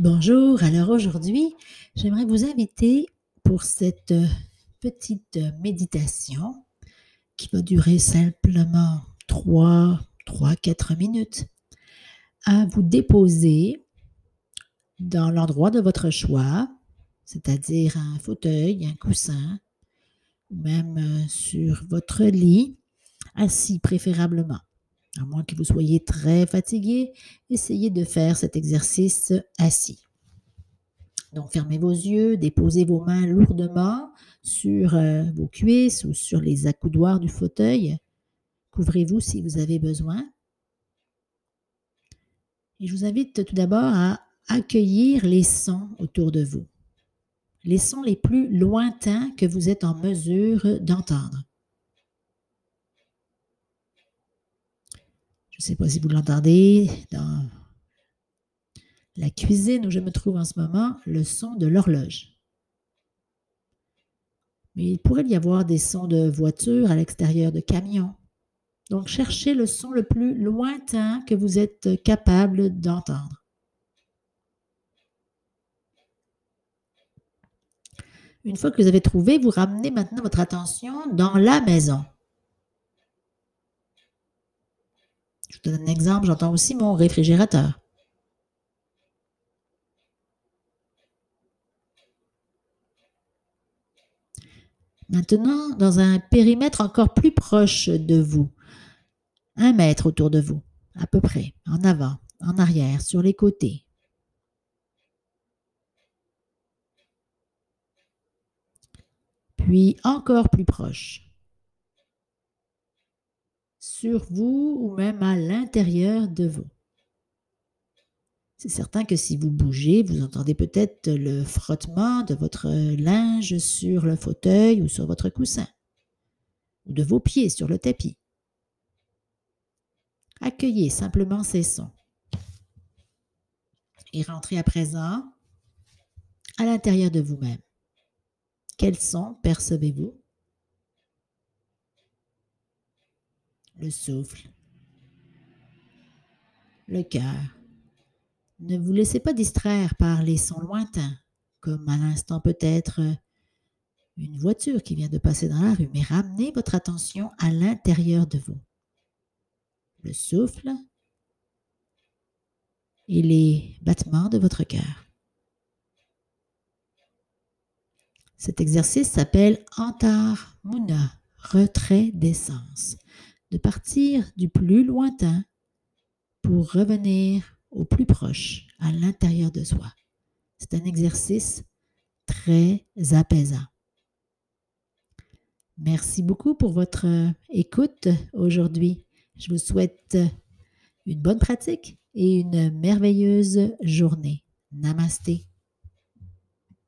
bonjour. Alors aujourd'hui, j'aimerais vous inviter pour cette petite méditation qui va durer simplement 3, 3, 4 minutes à vous déposer dans l'endroit de votre choix, c'est-à-dire un fauteuil, un coussin, ou même sur votre lit, assis préférablement. À moins que vous soyez très fatigué, essayez de faire cet exercice assis. Donc fermez vos yeux, déposez vos mains lourdement sur euh, vos cuisses ou sur les accoudoirs du fauteuil. Couvrez-vous si vous avez besoin. Et je vous invite tout d'abord à accueillir les sons autour de vous, les sons les plus lointains que vous êtes en mesure d'entendre. Ne sais pas si vous l'entendez dans la cuisine où je me trouve en ce moment, le son de l'horloge. Mais il pourrait y avoir des sons de voitures à l'extérieur de camions. Donc cherchez le son le plus lointain que vous êtes capable d'entendre. Une fois que vous avez trouvé, vous ramenez maintenant votre attention dans la maison. Je donne un exemple, j'entends aussi mon réfrigérateur. Maintenant, dans un périmètre encore plus proche de vous, un mètre autour de vous, à peu près, en avant, en arrière, sur les côtés. Puis encore plus proche sur vous ou même à l'intérieur de vous. C'est certain que si vous bougez, vous entendez peut-être le frottement de votre linge sur le fauteuil ou sur votre coussin, ou de vos pieds sur le tapis. Accueillez simplement ces sons. Et rentrez à présent à l'intérieur de vous-même. Quels sons percevez-vous? Le souffle, le cœur. Ne vous laissez pas distraire par les sons lointains, comme à l'instant peut-être une voiture qui vient de passer dans la rue, mais ramenez votre attention à l'intérieur de vous. Le souffle et les battements de votre cœur. Cet exercice s'appelle Antar Muna, retrait d'essence de partir du plus lointain pour revenir au plus proche, à l'intérieur de soi. C'est un exercice très apaisant. Merci beaucoup pour votre écoute aujourd'hui. Je vous souhaite une bonne pratique et une merveilleuse journée. Namasté.